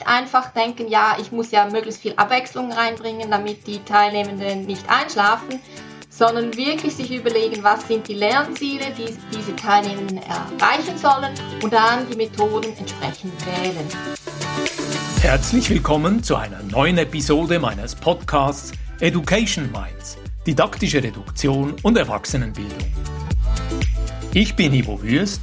nicht einfach denken, ja, ich muss ja möglichst viel Abwechslung reinbringen, damit die Teilnehmenden nicht einschlafen, sondern wirklich sich überlegen, was sind die Lernziele, die diese Teilnehmenden erreichen sollen und dann die Methoden entsprechend wählen. Herzlich willkommen zu einer neuen Episode meines Podcasts Education Minds, didaktische Reduktion und Erwachsenenbildung. Ich bin Ivo Würst,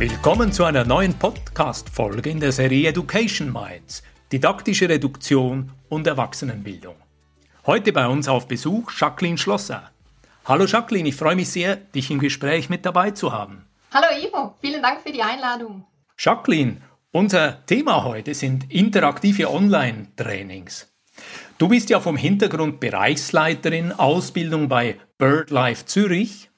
Willkommen zu einer neuen Podcast-Folge in der Serie Education Minds, didaktische Reduktion und Erwachsenenbildung. Heute bei uns auf Besuch Jacqueline Schlosser. Hallo Jacqueline, ich freue mich sehr, dich im Gespräch mit dabei zu haben. Hallo Ivo, vielen Dank für die Einladung. Jacqueline, unser Thema heute sind interaktive Online-Trainings. Du bist ja vom Hintergrund Bereichsleiterin Ausbildung bei BirdLife Zürich.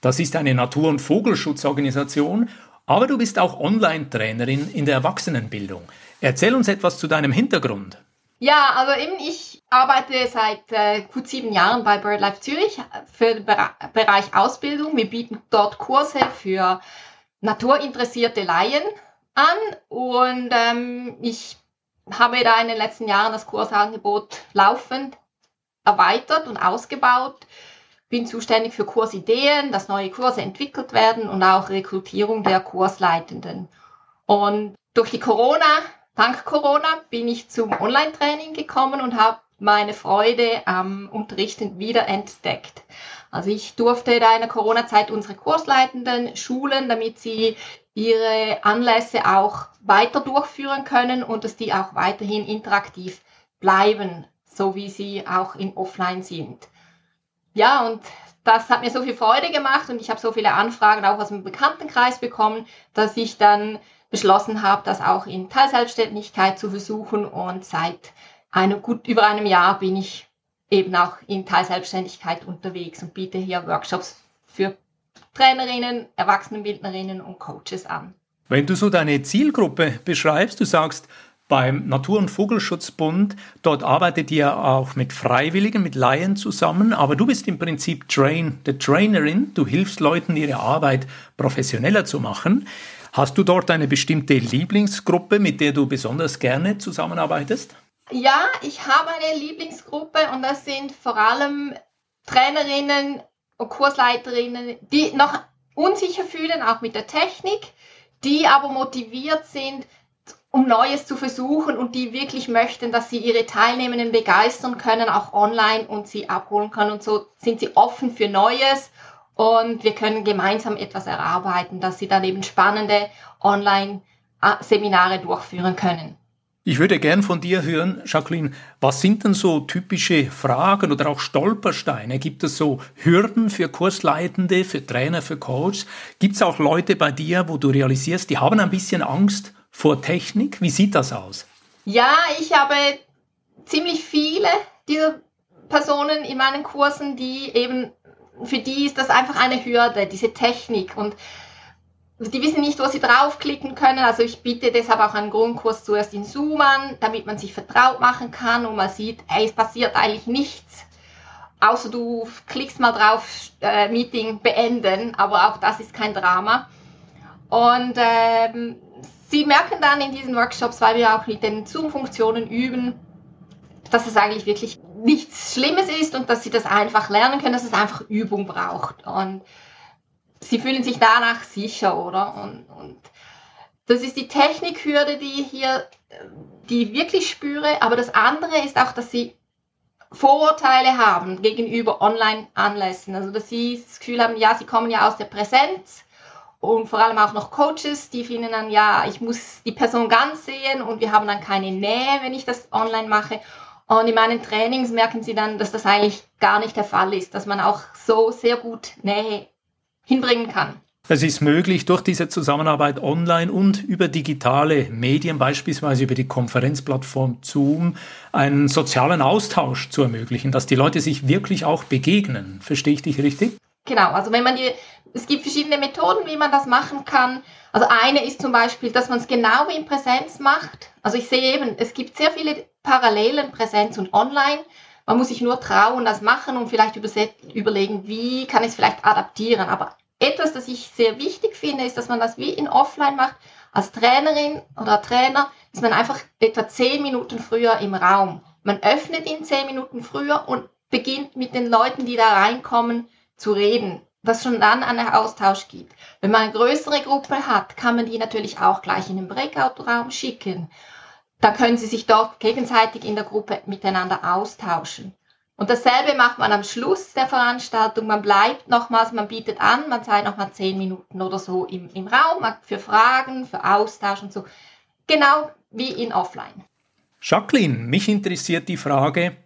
Das ist eine Natur- und Vogelschutzorganisation, aber du bist auch Online-Trainerin in der Erwachsenenbildung. Erzähl uns etwas zu deinem Hintergrund. Ja, also eben ich arbeite seit äh, gut sieben Jahren bei BirdLife Zürich für den Bereich Ausbildung. Wir bieten dort Kurse für naturinteressierte Laien an und ähm, ich habe da in den letzten Jahren das Kursangebot laufend erweitert und ausgebaut. Bin zuständig für Kursideen, dass neue Kurse entwickelt werden und auch Rekrutierung der Kursleitenden. Und durch die Corona, dank Corona, bin ich zum Online-Training gekommen und habe meine Freude am Unterrichten wieder entdeckt. Also ich durfte da in der Corona-Zeit unsere Kursleitenden schulen, damit sie ihre Anlässe auch weiter durchführen können und dass die auch weiterhin interaktiv bleiben, so wie sie auch in Offline sind. Ja, und das hat mir so viel Freude gemacht und ich habe so viele Anfragen auch aus dem Bekanntenkreis bekommen, dass ich dann beschlossen habe, das auch in Teilselbstständigkeit zu versuchen und seit einem, gut über einem Jahr bin ich eben auch in Teilselbstständigkeit unterwegs und biete hier Workshops für Trainerinnen, Erwachsenenbildnerinnen und Coaches an. Wenn du so deine Zielgruppe beschreibst, du sagst, beim Natur- und Vogelschutzbund, dort arbeitet ihr auch mit Freiwilligen, mit Laien zusammen, aber du bist im Prinzip Train, the Trainerin, du hilfst Leuten, ihre Arbeit professioneller zu machen. Hast du dort eine bestimmte Lieblingsgruppe, mit der du besonders gerne zusammenarbeitest? Ja, ich habe eine Lieblingsgruppe und das sind vor allem Trainerinnen und Kursleiterinnen, die noch unsicher fühlen, auch mit der Technik, die aber motiviert sind, um Neues zu versuchen und die wirklich möchten, dass sie ihre Teilnehmenden begeistern können, auch online und sie abholen können. Und so sind sie offen für Neues und wir können gemeinsam etwas erarbeiten, dass sie dann eben spannende Online-Seminare durchführen können. Ich würde gern von dir hören, Jacqueline, was sind denn so typische Fragen oder auch Stolpersteine? Gibt es so Hürden für Kursleitende, für Trainer, für Coaches? Gibt es auch Leute bei dir, wo du realisierst, die haben ein bisschen Angst vor Technik? Wie sieht das aus? Ja, ich habe ziemlich viele dieser Personen in meinen Kursen, die eben, für die ist das einfach eine Hürde, diese Technik und die wissen nicht, wo sie draufklicken können. Also ich biete deshalb auch einen Grundkurs zuerst in Zoom an, damit man sich vertraut machen kann und man sieht, hey, es passiert eigentlich nichts. Außer du klickst mal drauf, äh, Meeting beenden, aber auch das ist kein Drama. Und ähm, sie merken dann in diesen Workshops, weil wir auch mit den Zoom-Funktionen üben, dass es eigentlich wirklich nichts Schlimmes ist und dass sie das einfach lernen können, dass es einfach Übung braucht. Und sie fühlen sich danach sicher, oder? Und, und das ist die Technikhürde, die ich hier, die ich wirklich spüre. Aber das andere ist auch, dass sie Vorurteile haben gegenüber Online-Anlässen. Also, dass sie das Gefühl haben, ja, sie kommen ja aus der Präsenz und vor allem auch noch Coaches, die finden dann, ja, ich muss die Person ganz sehen und wir haben dann keine Nähe, wenn ich das online mache. Und in meinen Trainings merken sie dann, dass das eigentlich gar nicht der Fall ist, dass man auch so sehr gut Nähe hinbringen kann. Es ist möglich, durch diese Zusammenarbeit online und über digitale Medien, beispielsweise über die Konferenzplattform Zoom, einen sozialen Austausch zu ermöglichen, dass die Leute sich wirklich auch begegnen. Verstehe ich dich richtig? Genau, also wenn man die, es gibt verschiedene Methoden, wie man das machen kann. Also eine ist zum Beispiel, dass man es genau wie in Präsenz macht. Also ich sehe eben, es gibt sehr viele Parallelen Präsenz und Online. Man muss sich nur trauen, das machen und vielleicht überlegen, wie kann ich es vielleicht adaptieren. Aber etwas, das ich sehr wichtig finde, ist, dass man das wie in Offline macht. Als Trainerin oder Trainer ist man einfach etwa zehn Minuten früher im Raum. Man öffnet ihn zehn Minuten früher und beginnt mit den Leuten, die da reinkommen, zu reden, dass schon dann einen Austausch gibt. Wenn man eine größere Gruppe hat, kann man die natürlich auch gleich in den Breakout-Raum schicken. Da können sie sich dort gegenseitig in der Gruppe miteinander austauschen. Und dasselbe macht man am Schluss der Veranstaltung. Man bleibt nochmals, man bietet an, man sei nochmal zehn Minuten oder so im, im Raum für Fragen, für Austausch und so. Genau wie in Offline. Jacqueline, mich interessiert die Frage,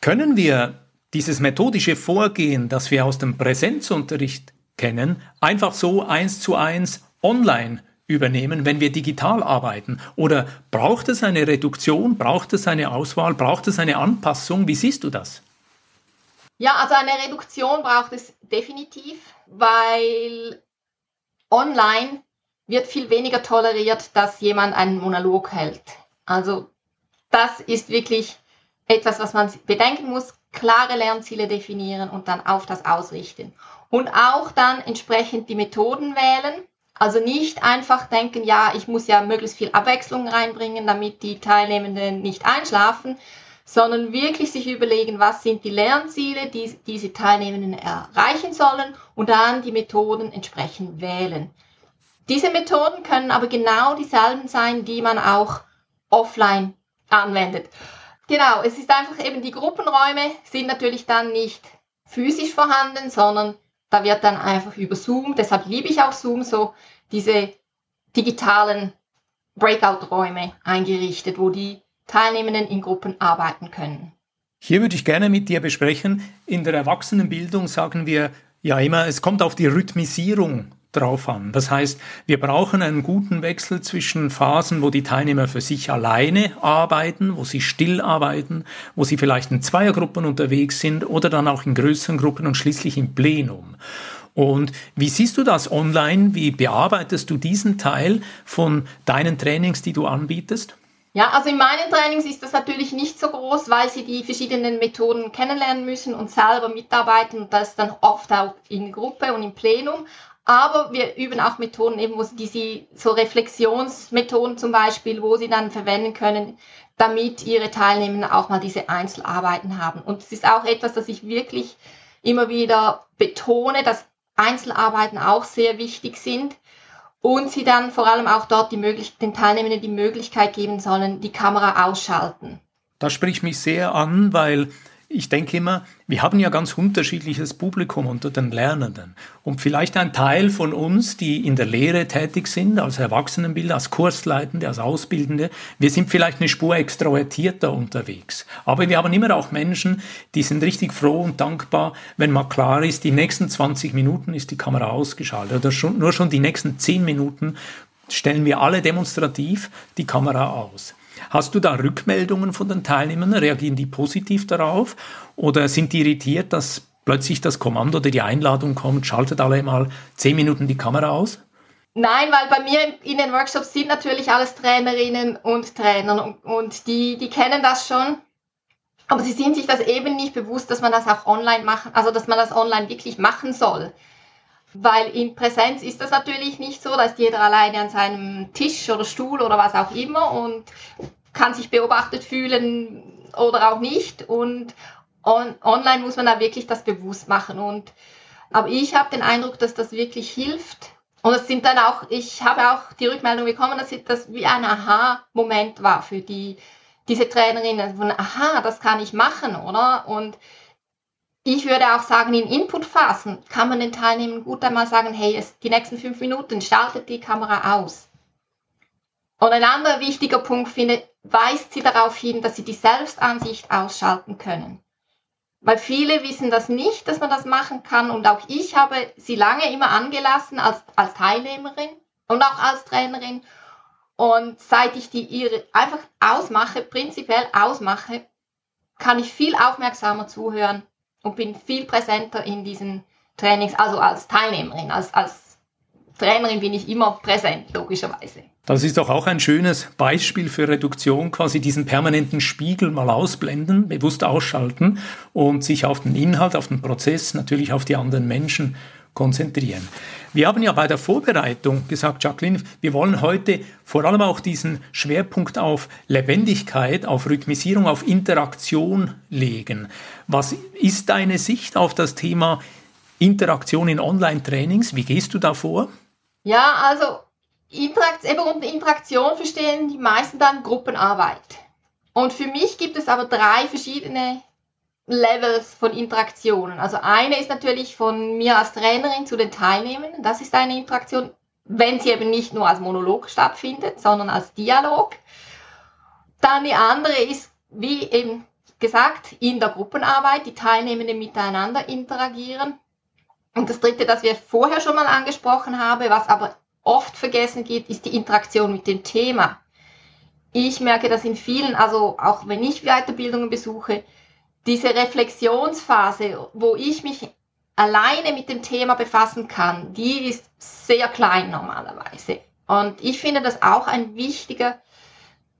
können wir dieses methodische Vorgehen, das wir aus dem Präsenzunterricht kennen, einfach so eins zu eins online übernehmen, wenn wir digital arbeiten? Oder braucht es eine Reduktion, braucht es eine Auswahl, braucht es eine Anpassung? Wie siehst du das? Ja, also eine Reduktion braucht es definitiv, weil online wird viel weniger toleriert, dass jemand einen Monolog hält. Also das ist wirklich etwas, was man bedenken muss, klare Lernziele definieren und dann auf das ausrichten. Und auch dann entsprechend die Methoden wählen, also nicht einfach denken, ja, ich muss ja möglichst viel Abwechslung reinbringen, damit die Teilnehmenden nicht einschlafen, sondern wirklich sich überlegen, was sind die Lernziele, die diese Teilnehmenden erreichen sollen und dann die Methoden entsprechend wählen. Diese Methoden können aber genau dieselben sein, die man auch offline anwendet. Genau, es ist einfach eben die Gruppenräume sind natürlich dann nicht physisch vorhanden, sondern da wird dann einfach über Zoom, deshalb liebe ich auch Zoom so, diese digitalen Breakout-Räume eingerichtet, wo die Teilnehmenden in Gruppen arbeiten können. Hier würde ich gerne mit dir besprechen, in der Erwachsenenbildung sagen wir ja immer, es kommt auf die Rhythmisierung drauf an. Das heißt, wir brauchen einen guten Wechsel zwischen Phasen, wo die Teilnehmer für sich alleine arbeiten, wo sie still arbeiten, wo sie vielleicht in Zweiergruppen unterwegs sind oder dann auch in größeren Gruppen und schließlich im Plenum. Und wie siehst du das online? Wie bearbeitest du diesen Teil von deinen Trainings, die du anbietest? Ja, also in meinen Trainings ist das natürlich nicht so groß, weil sie die verschiedenen Methoden kennenlernen müssen und selber mitarbeiten das dann oft auch in Gruppe und im Plenum. Aber wir üben auch Methoden, eben, wo sie diese, so Reflexionsmethoden zum Beispiel, wo sie dann verwenden können, damit ihre Teilnehmer auch mal diese Einzelarbeiten haben. Und es ist auch etwas, das ich wirklich immer wieder betone, dass Einzelarbeiten auch sehr wichtig sind und sie dann vor allem auch dort die Möglichkeit, den Teilnehmenden die Möglichkeit geben sollen, die Kamera ausschalten. Das spricht mich sehr an, weil ich denke immer, wir haben ja ganz unterschiedliches Publikum unter den Lernenden. Und vielleicht ein Teil von uns, die in der Lehre tätig sind, als Erwachsenenbilder, als Kursleitende, als Ausbildende, wir sind vielleicht eine Spur extrovertierter unterwegs. Aber wir haben immer auch Menschen, die sind richtig froh und dankbar, wenn mal klar ist, die nächsten 20 Minuten ist die Kamera ausgeschaltet oder schon, nur schon die nächsten 10 Minuten stellen wir alle demonstrativ die Kamera aus. Hast du da Rückmeldungen von den Teilnehmern? Reagieren die positiv darauf? Oder sind die irritiert, dass plötzlich das Kommando oder die Einladung kommt, schaltet alle mal zehn Minuten die Kamera aus? Nein, weil bei mir in den Workshops sind natürlich alles Trainerinnen und Trainer und, die, die kennen das schon. Aber sie sind sich das eben nicht bewusst, dass man das auch online machen, also dass man das online wirklich machen soll. Weil in Präsenz ist das natürlich nicht so, da ist jeder alleine an seinem Tisch oder Stuhl oder was auch immer und kann sich beobachtet fühlen oder auch nicht. Und on online muss man da wirklich das bewusst machen. Und aber ich habe den Eindruck, dass das wirklich hilft. Und es sind dann auch, ich habe auch die Rückmeldung bekommen, dass das wie ein Aha-Moment war für die, diese Trainerinnen. Von, aha, das kann ich machen, oder? Und ich würde auch sagen, in Inputphasen kann man den Teilnehmern gut einmal sagen, hey, es, die nächsten fünf Minuten schaltet die Kamera aus. Und ein anderer wichtiger Punkt finde, weist sie darauf hin, dass sie die Selbstansicht ausschalten können. weil viele wissen das nicht, dass man das machen kann. Und auch ich habe sie lange immer angelassen als, als Teilnehmerin und auch als Trainerin. Und seit ich die ihre einfach ausmache, prinzipiell ausmache, kann ich viel aufmerksamer zuhören und bin viel präsenter in diesen Trainings, also als Teilnehmerin, als, als Trainerin bin ich immer präsent, logischerweise. Das ist doch auch ein schönes Beispiel für Reduktion, quasi diesen permanenten Spiegel mal ausblenden, bewusst ausschalten und sich auf den Inhalt, auf den Prozess, natürlich auf die anderen Menschen konzentrieren. Wir haben ja bei der Vorbereitung gesagt, Jacqueline, wir wollen heute vor allem auch diesen Schwerpunkt auf Lebendigkeit, auf Rhythmisierung, auf Interaktion legen. Was ist deine Sicht auf das Thema Interaktion in Online-Trainings? Wie gehst du da vor? Ja, also Interakt, eben unter Interaktion verstehen die meisten dann Gruppenarbeit. Und für mich gibt es aber drei verschiedene Levels von Interaktionen. Also eine ist natürlich von mir als Trainerin zu den Teilnehmenden. Das ist eine Interaktion, wenn sie eben nicht nur als Monolog stattfindet, sondern als Dialog. Dann die andere ist, wie eben gesagt, in der Gruppenarbeit, die Teilnehmenden miteinander interagieren. Und das dritte, das wir vorher schon mal angesprochen haben, was aber oft vergessen geht, ist die Interaktion mit dem Thema. Ich merke das in vielen, also auch wenn ich Weiterbildungen besuche, diese Reflexionsphase, wo ich mich alleine mit dem Thema befassen kann, die ist sehr klein normalerweise. Und ich finde das auch ein wichtiger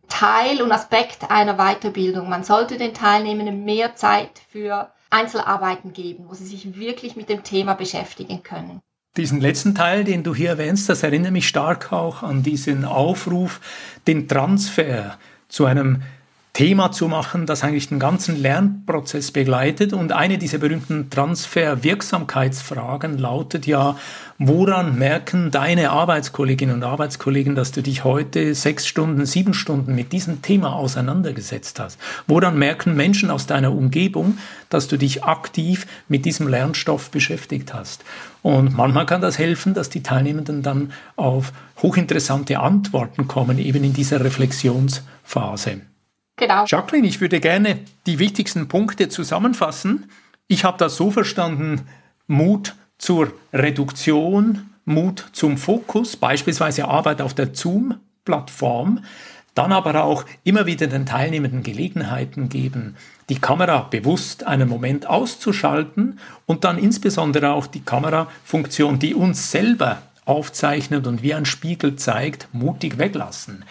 Teil und Aspekt einer Weiterbildung. Man sollte den Teilnehmenden mehr Zeit für Einzelarbeiten geben, wo sie sich wirklich mit dem Thema beschäftigen können. Diesen letzten Teil, den du hier erwähnst, das erinnert mich stark auch an diesen Aufruf, den Transfer zu einem Thema zu machen, das eigentlich den ganzen Lernprozess begleitet. Und eine dieser berühmten Transfer-Wirksamkeitsfragen lautet ja, woran merken deine Arbeitskolleginnen und Arbeitskollegen, dass du dich heute sechs Stunden, sieben Stunden mit diesem Thema auseinandergesetzt hast? Woran merken Menschen aus deiner Umgebung, dass du dich aktiv mit diesem Lernstoff beschäftigt hast? Und manchmal kann das helfen, dass die Teilnehmenden dann auf hochinteressante Antworten kommen, eben in dieser Reflexionsphase. Genau. Jacqueline, ich würde gerne die wichtigsten Punkte zusammenfassen. Ich habe das so verstanden, Mut zur Reduktion, Mut zum Fokus, beispielsweise Arbeit auf der Zoom-Plattform, dann aber auch immer wieder den Teilnehmenden Gelegenheiten geben, die Kamera bewusst einen Moment auszuschalten und dann insbesondere auch die Kamerafunktion, die uns selber aufzeichnet und wie ein Spiegel zeigt, mutig weglassen.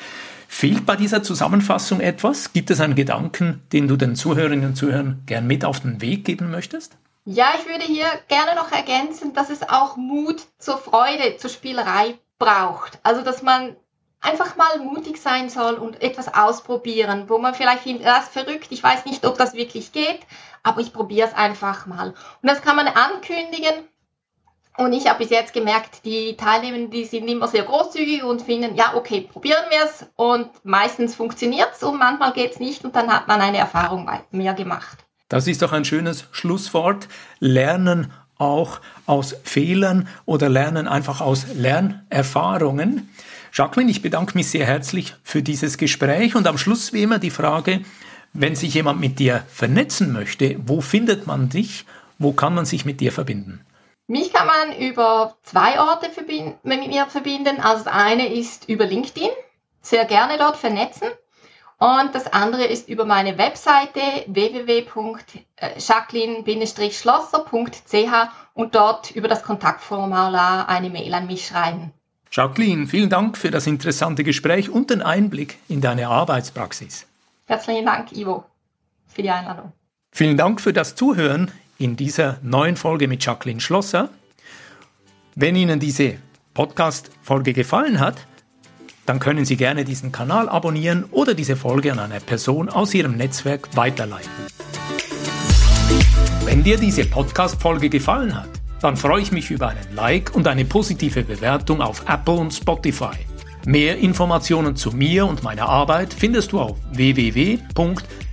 Fehlt bei dieser Zusammenfassung etwas? Gibt es einen Gedanken, den du den Zuhörerinnen und Zuhörern gern mit auf den Weg geben möchtest? Ja, ich würde hier gerne noch ergänzen, dass es auch Mut zur Freude, zur Spielerei braucht. Also, dass man einfach mal mutig sein soll und etwas ausprobieren, wo man vielleicht findet, das ist verrückt, ich weiß nicht, ob das wirklich geht, aber ich probiere es einfach mal. Und das kann man ankündigen und ich habe bis jetzt gemerkt, die Teilnehmer, die sind immer sehr großzügig und finden, ja, okay, probieren wir es. Und meistens funktioniert es und manchmal geht es nicht und dann hat man eine Erfahrung mehr gemacht. Das ist doch ein schönes Schlusswort. Lernen auch aus Fehlern oder lernen einfach aus Lernerfahrungen. Jacqueline, ich bedanke mich sehr herzlich für dieses Gespräch und am Schluss wie immer die Frage, wenn sich jemand mit dir vernetzen möchte, wo findet man dich? Wo kann man sich mit dir verbinden? Mich kann man über zwei Orte mit mir verbinden. Also das eine ist über LinkedIn, sehr gerne dort vernetzen. Und das andere ist über meine Webseite www.jacqueline-schlosser.ch und dort über das Kontaktformular eine Mail an mich schreiben. Jacqueline, vielen Dank für das interessante Gespräch und den Einblick in deine Arbeitspraxis. Herzlichen Dank, Ivo, für die Einladung. Vielen Dank für das Zuhören in dieser neuen Folge mit Jacqueline Schlosser. Wenn Ihnen diese Podcast-Folge gefallen hat, dann können Sie gerne diesen Kanal abonnieren oder diese Folge an eine Person aus Ihrem Netzwerk weiterleiten. Wenn dir diese Podcast-Folge gefallen hat, dann freue ich mich über einen Like und eine positive Bewertung auf Apple und Spotify. Mehr Informationen zu mir und meiner Arbeit findest du auf www.podcast.com